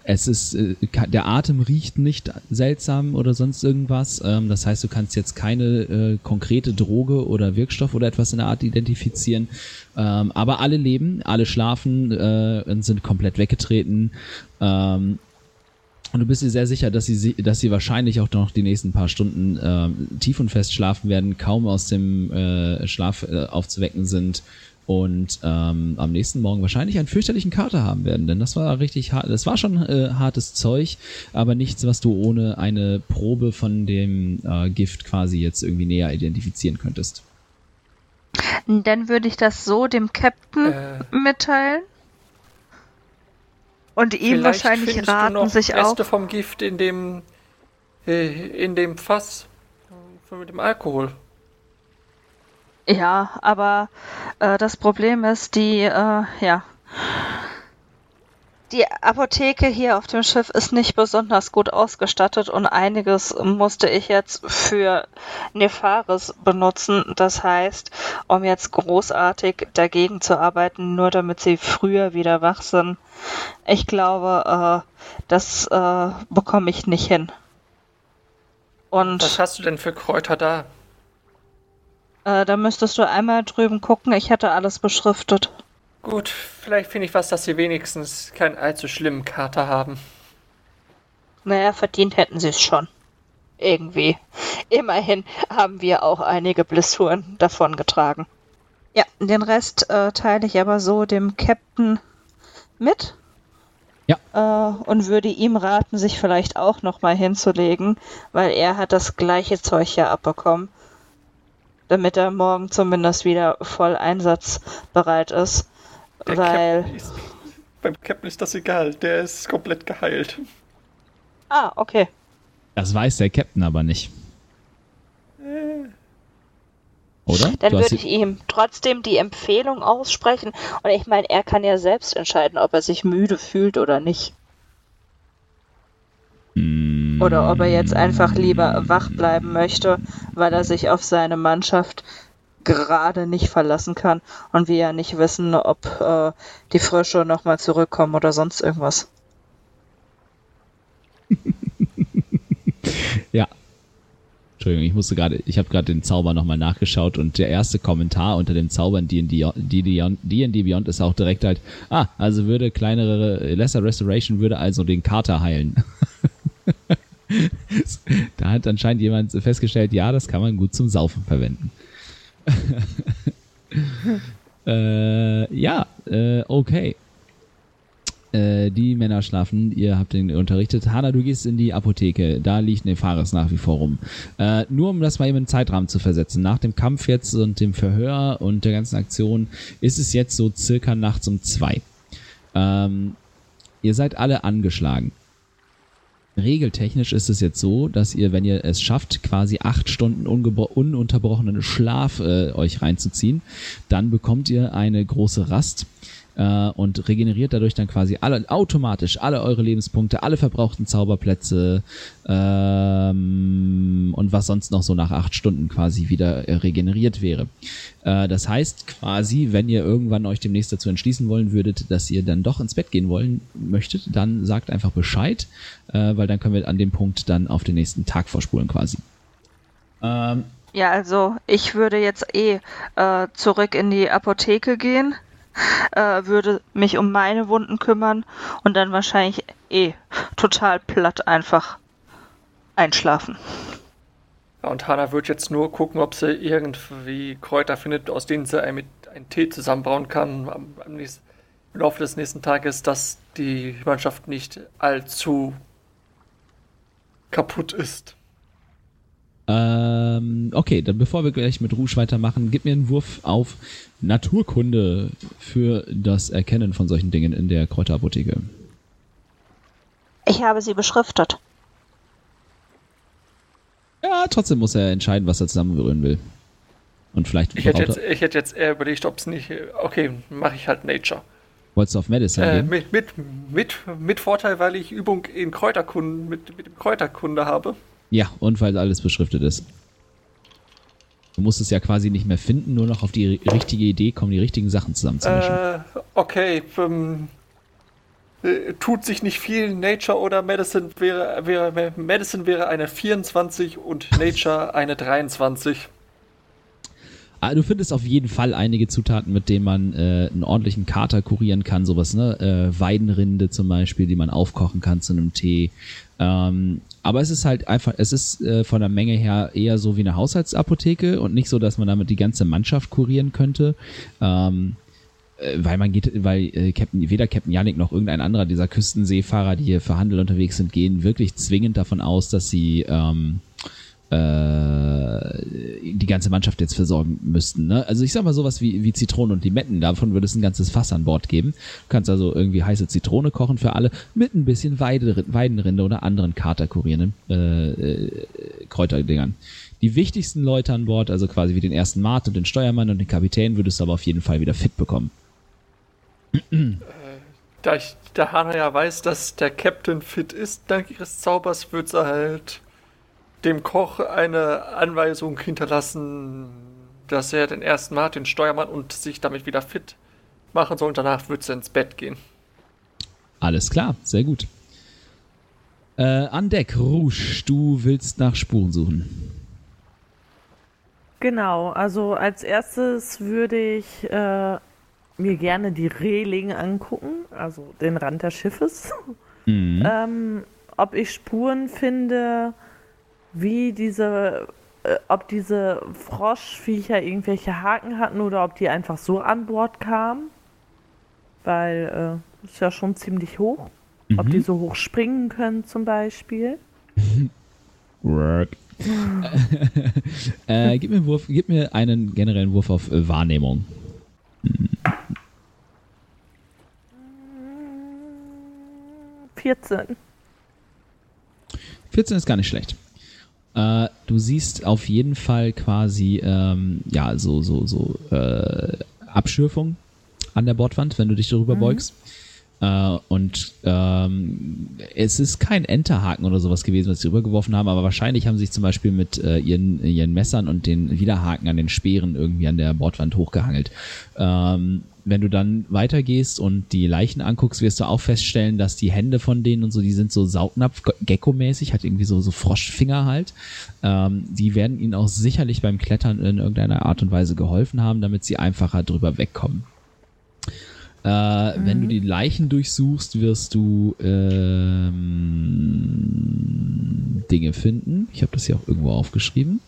es ist, äh, der Atem riecht nicht seltsam oder sonst irgendwas. Ähm, das heißt, du kannst jetzt keine äh, konkrete Droge oder Wirkstoff oder etwas in der Art identifizieren. Ähm, aber alle leben, alle schlafen äh, und sind komplett weggetreten. Ähm, und du bist dir sehr sicher, dass sie, si- dass sie wahrscheinlich auch noch die nächsten paar Stunden ähm, tief und fest schlafen werden, kaum aus dem äh, Schlaf äh, aufzuwecken sind und ähm, am nächsten Morgen wahrscheinlich einen fürchterlichen Kater haben werden. Denn das war richtig hart, das war schon äh, hartes Zeug, aber nichts, was du ohne eine Probe von dem äh, Gift quasi jetzt irgendwie näher identifizieren könntest. Dann würde ich das so dem Captain Äh, mitteilen. Und ihm vielleicht wahrscheinlich raten, sich auch. Reste vom Gift in dem, äh, in dem Fass äh, mit dem Alkohol. Ja, aber äh, das Problem ist, die, äh, ja. Die Apotheke hier auf dem Schiff ist nicht besonders gut ausgestattet und einiges musste ich jetzt für Nefaris benutzen. Das heißt, um jetzt großartig dagegen zu arbeiten, nur damit sie früher wieder wach sind. Ich glaube, äh, das äh, bekomme ich nicht hin. Und Was hast du denn für Kräuter da? äh, da müsstest du einmal drüben gucken. Ich hatte alles beschriftet. Gut, vielleicht finde ich was, dass sie wenigstens keinen allzu schlimmen Kater haben. Naja, verdient hätten sie es schon. Irgendwie. Immerhin haben wir auch einige Blessuren davongetragen. Ja, den Rest äh, teile ich aber so dem Captain mit. Ja. Äh, und würde ihm raten, sich vielleicht auch nochmal hinzulegen, weil er hat das gleiche Zeug ja abbekommen. Damit er morgen zumindest wieder voll einsatzbereit ist. Der weil. Captain ist, beim Captain ist das egal, der ist komplett geheilt. Ah, okay. Das weiß der Captain aber nicht. Oder? Dann Du würde ich ihm trotzdem die Empfehlung aussprechen. Und ich meine, er kann ja selbst entscheiden, ob er sich müde fühlt oder nicht. Mm, Oder ob er jetzt einfach lieber wach bleiben möchte, weil er sich auf seine Mannschaft gerade nicht verlassen kann und wir ja nicht wissen, ob äh, die Frösche nochmal zurückkommen oder sonst irgendwas. Ja. Entschuldigung, ich musste gerade, ich habe gerade den Zauber nochmal nachgeschaut und der erste Kommentar unter dem Zaubern D&D D&D Beyond ist auch direkt halt, ah, also würde kleinere, Lesser Restoration würde also den Kater heilen. da hat anscheinend jemand festgestellt, ja, das kann man gut zum Saufen verwenden. äh, ja, äh, okay. Äh, die Männer schlafen, ihr habt ihn unterrichtet. Hanna, du gehst in die Apotheke, da liegt Nefaris nach wie vor rum. Äh, nur um das mal eben in den Zeitrahmen zu versetzen. Nach dem Kampf jetzt und dem Verhör und der ganzen Aktion ist es jetzt so circa nachts um zwei. Ähm, ihr seid alle angeschlagen. Regeltechnisch ist es jetzt so, dass ihr, wenn ihr es schafft, quasi acht Stunden ununterbrochenen Schlaf äh, euch reinzuziehen, dann bekommt ihr eine große Rast äh, und regeneriert dadurch dann quasi alle automatisch alle eure Lebenspunkte, alle verbrauchten Zauberplätze ähm, und was sonst noch so nach acht Stunden quasi wieder äh, regeneriert wäre. Äh, das heißt quasi, wenn ihr irgendwann euch demnächst dazu entschließen wollen würdet, dass ihr dann doch ins Bett gehen wollen möchtet, dann sagt einfach Bescheid, äh, weil dann können wir an dem Punkt dann auf den nächsten Tag vorspulen quasi. Ähm, Ja, also ich würde jetzt eh äh, zurück in die Apotheke gehen, äh, würde mich um meine Wunden kümmern und dann wahrscheinlich eh total platt einfach einschlafen. Ja, und Hannah wird jetzt nur gucken, ob sie irgendwie Kräuter findet, aus denen sie ein, mit einen Tee zusammenbauen kann am, am nächsten, im Laufe des nächsten Tages, dass die Mannschaft nicht allzu kaputt ist. Äh, Ähm, okay, dann bevor wir gleich mit Rouge weitermachen, gib mir einen Wurf auf Naturkunde für das Erkennen von solchen Dingen in der Kräuterapotheke. Ich habe sie beschriftet. Ja, trotzdem muss er entscheiden, was er zusammenrühren will. Und vielleicht Ich hätte, jetzt, ich hätte jetzt eher überlegt, ob es nicht. Okay, mache ich halt Nature. wolltest du auf Medicine Äh, gehen? mit, mit, mit, mit Vorteil, weil ich Übung in Kräuterkunden mit, mit dem Kräuterkunde habe. Ja, und weil alles beschriftet ist. Du musst es ja quasi nicht mehr finden, nur noch auf die ri- richtige Idee kommen, die richtigen Sachen zusammenzumischen. Äh, okay. Ähm, äh, tut sich nicht viel. Nature oder Medicine wäre, wäre Medicine wäre eine 24 und Nature eine 23. Ah, du findest auf jeden Fall einige Zutaten, mit denen man äh, einen ordentlichen Kater kurieren kann. Sowas, ne? Äh, Weidenrinde zum Beispiel, die man aufkochen kann zu einem Tee. Ähm, aber es ist halt einfach, es ist äh, von der Menge her eher so wie eine Haushaltsapotheke und nicht so, dass man damit die ganze Mannschaft kurieren könnte. Ähm, äh, weil man geht, weil äh, Captain, weder Captain Yannick noch irgendein anderer dieser Küstenseefahrer, die hier für Handel unterwegs sind, gehen wirklich zwingend davon aus, dass sie ähm, äh, die ganze Mannschaft jetzt versorgen müssten. Ne? Also ich sag mal sowas wie, wie Zitronen und Limetten, davon würde es ein ganzes Fass an Bord geben. Du kannst also irgendwie heiße Zitrone kochen für alle mit ein bisschen Weide, Weidenrinde oder anderen katerkurierenden äh, äh, Kräuterdingern. Die wichtigsten Leute an Bord, also quasi wie den ersten Mart und den Steuermann und den Kapitän, würdest du aber auf jeden Fall wieder fit bekommen. Da ich der Hana ja weiß, dass der Captain fit ist, dank ihres Zaubers, wird sie halt dem Koch eine Anweisung hinterlassen, dass er den ersten Mal den Steuermann und sich damit wieder fit machen soll. Und danach wird sie ins Bett gehen. Alles klar, sehr gut. Äh, an Deck, Rouge, du willst nach Spuren suchen. Genau, also als erstes würde ich äh, mir gerne die Reling angucken, also den Rand des Schiffes. Mhm. ähm, ob ich Spuren finde, wie diese, äh, ob diese Froschviecher irgendwelche Haken hatten oder ob die einfach so an Bord kamen. Weil äh, ist ja schon ziemlich hoch. Ob die so hoch springen können zum Beispiel. Work. äh, gib mir einen Wurf, gib mir einen generellen Wurf auf äh, Wahrnehmung. 14. 14 ist gar nicht schlecht. Äh, du siehst auf jeden Fall quasi, ähm, ja, so, so, so, äh, Abschürfung an der Bordwand, wenn du dich darüber beugst. Äh, und ähm, es ist kein Enterhaken oder sowas gewesen, was sie rübergeworfen haben, aber wahrscheinlich haben sie sich zum Beispiel mit äh, ihren, ihren Messern und den Widerhaken an den Speeren irgendwie an der Bordwand hochgehangelt. Ähm, wenn du dann weitergehst und die Leichen anguckst, wirst du auch feststellen, dass die Hände von denen und so, die sind so Saugnapf, Gecko-mäßig, hat irgendwie so, so Froschfinger halt. Ähm, die werden ihnen auch sicherlich beim Klettern in irgendeiner Art und Weise geholfen haben, damit sie einfacher drüber wegkommen. Äh, Wenn du die Leichen durchsuchst, wirst du ähm, Dinge finden. Ich habe das hier auch irgendwo aufgeschrieben.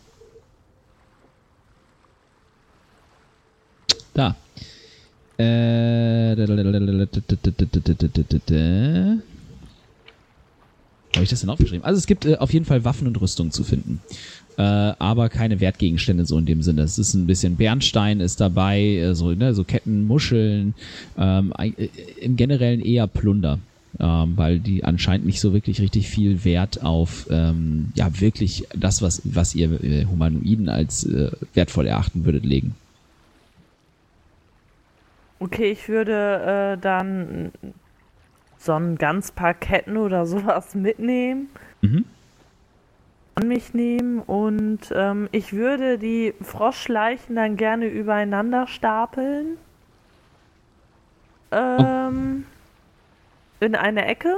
Da. Äh, habe ich das denn aufgeschrieben? Also es gibt äh, auf jeden Fall Waffen und Rüstung zu finden. Äh, aber keine Wertgegenstände so in dem Sinne. Es ist ein bisschen Bernstein ist dabei, äh, so, ne, so Ketten, Muscheln, ähm, äh, im Generellen eher Plunder. Ähm, weil die anscheinend nicht so wirklich richtig viel Wert auf ähm, ja wirklich das, was, was ihr äh, Humanoiden als äh, wertvoll erachten würdet, legen. Okay, ich würde äh, dann so ein ganz paar Ketten oder sowas mitnehmen. Mhm. An mich nehmen und ähm, ich würde die Froschleichen dann gerne übereinander stapeln. Ähm, in eine Ecke.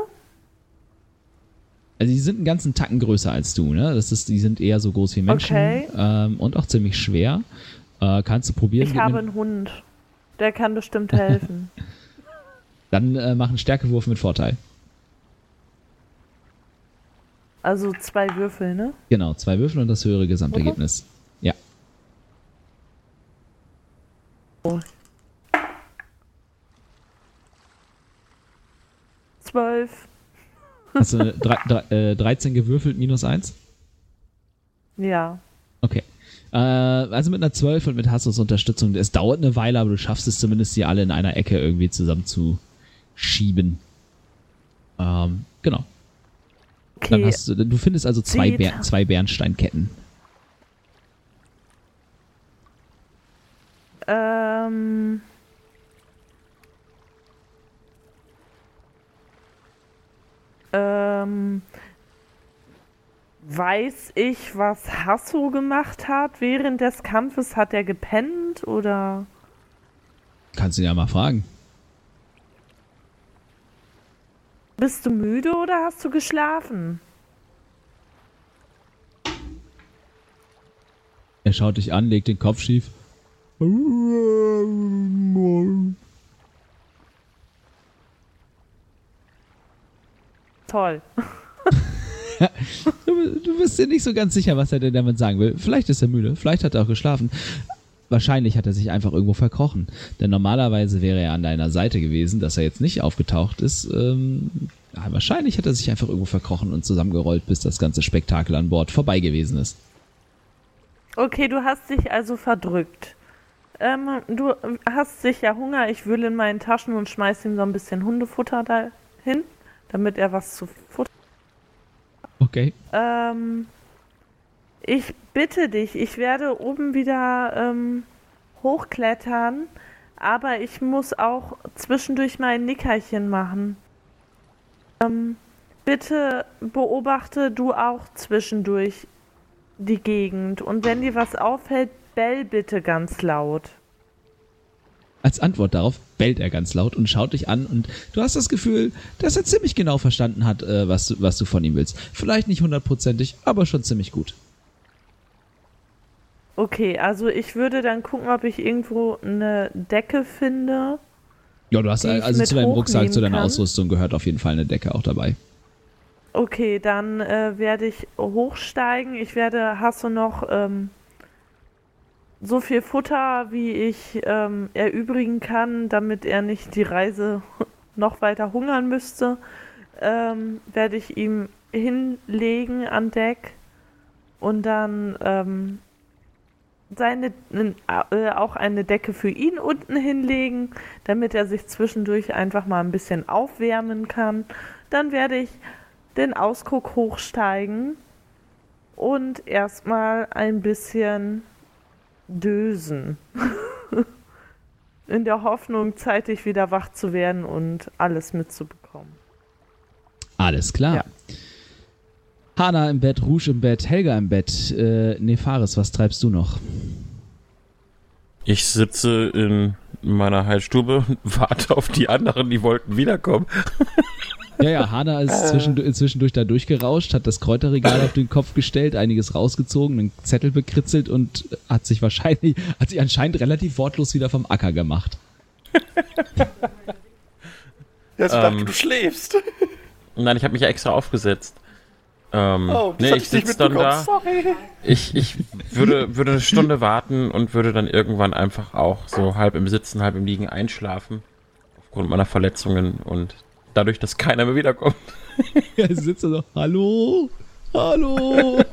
Also die sind einen ganzen Tacken größer als du, ne? Das ist, die sind eher so groß wie Menschen Okay. ähm, und auch ziemlich schwer. Äh, kannst du probieren. Ich habe einen Hund. Der kann bestimmt helfen. Dann äh, mach einen Stärkewurf mit Vorteil. Also zwei Würfel, ne? Genau, zwei Würfel und das höhere Gesamtergebnis. Ja. Zwölf. Hast du eine drei, drei, äh, 13 gewürfelt minus 1? Ja. Okay. Äh, also mit einer 12 und mit Hassos Unterstützung. Es dauert eine Weile, aber du schaffst es zumindest, die alle in einer Ecke irgendwie zusammenzuschieben. Ähm, genau. Dann Okay, hast du, du findest also zwei. Bär, zwei Bernsteinketten. ähm. Ähm. Weiß ich, was Hasso gemacht hat während des Kampfes? Hat er gepennt oder? Kannst du ja mal fragen. Bist du müde oder hast du geschlafen? Er schaut dich an, legt den Kopf schief. Toll. Du, bist dir nicht so ganz sicher, was er denn damit sagen will. Vielleicht ist er müde, vielleicht hat er auch geschlafen. Wahrscheinlich hat er sich einfach irgendwo verkrochen. Denn normalerweise wäre er an deiner Seite gewesen, dass er jetzt nicht aufgetaucht ist. Ähm, wahrscheinlich hat er sich einfach irgendwo verkrochen und zusammengerollt, bis das ganze Spektakel an Bord vorbei gewesen ist. Okay, du hast dich also verdrückt. Ähm, du hast sicher Hunger. Ich wühle in meinen Taschen und schmeiß ihm so ein bisschen Hundefutter dahin, damit er was zu futtern. Okay. Ähm, ich bitte dich, ich werde oben wieder ähm, hochklettern, aber ich muss auch zwischendurch mein Nickerchen machen. Ähm, bitte beobachte du auch zwischendurch die Gegend und wenn dir was auffällt, bell bitte ganz laut. Als Antwort darauf bellt er ganz laut und schaut dich an und du hast das Gefühl, dass er ziemlich genau verstanden hat, äh, was, du, was du von ihm willst. Vielleicht nicht hundertprozentig, aber schon ziemlich gut. Okay, also ich würde dann gucken, ob ich irgendwo eine Decke finde. Ja, du hast also zu deinem Rucksack, zu deiner kann. Ausrüstung gehört auf jeden Fall eine Decke auch dabei. Okay, dann äh, werde ich hochsteigen. Ich werde, hast du noch ähm, so viel Futter, wie ich ähm, erübrigen kann, damit er nicht die Reise noch weiter hungern müsste, ähm, werde ich ihm hinlegen an Deck und dann ähm, seine, äh, auch eine Decke für ihn unten hinlegen, damit er sich zwischendurch einfach mal ein bisschen aufwärmen kann. Dann werde ich den Ausguck hochsteigen und erstmal ein bisschen dösen. In der Hoffnung, zeitig wieder wach zu werden und alles mitzubekommen. Alles klar. Ja. Hanna im Bett, Rouge im Bett, Helga im Bett. Äh, Nefaris, was treibst du noch? Ich sitze in meiner Heilstube und warte auf die anderen, die wollten wiederkommen. Ja, ja, Hanna ist zwischendurch, zwischendurch da durchgerauscht, hat das Kräuterregal auf den Kopf gestellt, einiges rausgezogen, einen Zettel bekritzelt und hat sich wahrscheinlich, hat sich anscheinend relativ wortlos wieder vom Acker gemacht. Ja, so Ähm. du schläfst. Nein, ich habe mich ja extra aufgesetzt. Ähm, Oh, das nee, ich nicht sitze dann da. Sorry. Ich, ich würde, würde eine Stunde warten und würde dann irgendwann einfach auch so halb im Sitzen, halb im Liegen einschlafen. Aufgrund meiner Verletzungen und dadurch, dass keiner mehr wiederkommt. Ja, sie sitzt da so, hallo? Hallo?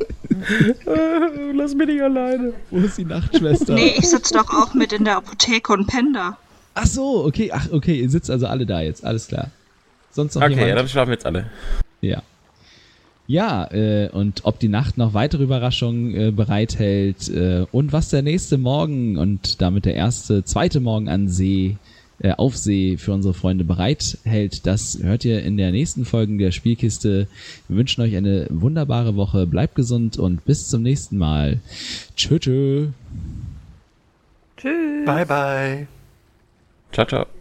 Lass mich nicht alleine. Wo ist die Nachtschwester? Nee, ich sitze doch auch mit in der Apotheke und penne Ach so, okay, ach, okay, ihr sitzt also alle da jetzt, alles klar. Sonst noch Okay, ja, jemand? dann schlafen wir jetzt alle. Ja. Ja, äh, und ob die Nacht noch weitere Überraschungen äh, bereithält äh, und was der nächste Morgen und damit der erste, zweite Morgen an See, äh, auf See für unsere Freunde bereithält, das hört ihr in der nächsten Folge der Spielkiste. Wir wünschen euch eine wunderbare Woche, bleibt gesund und bis zum nächsten Mal. Tschö, tschö. Tschüss. Bye, bye. Ciao, ciao.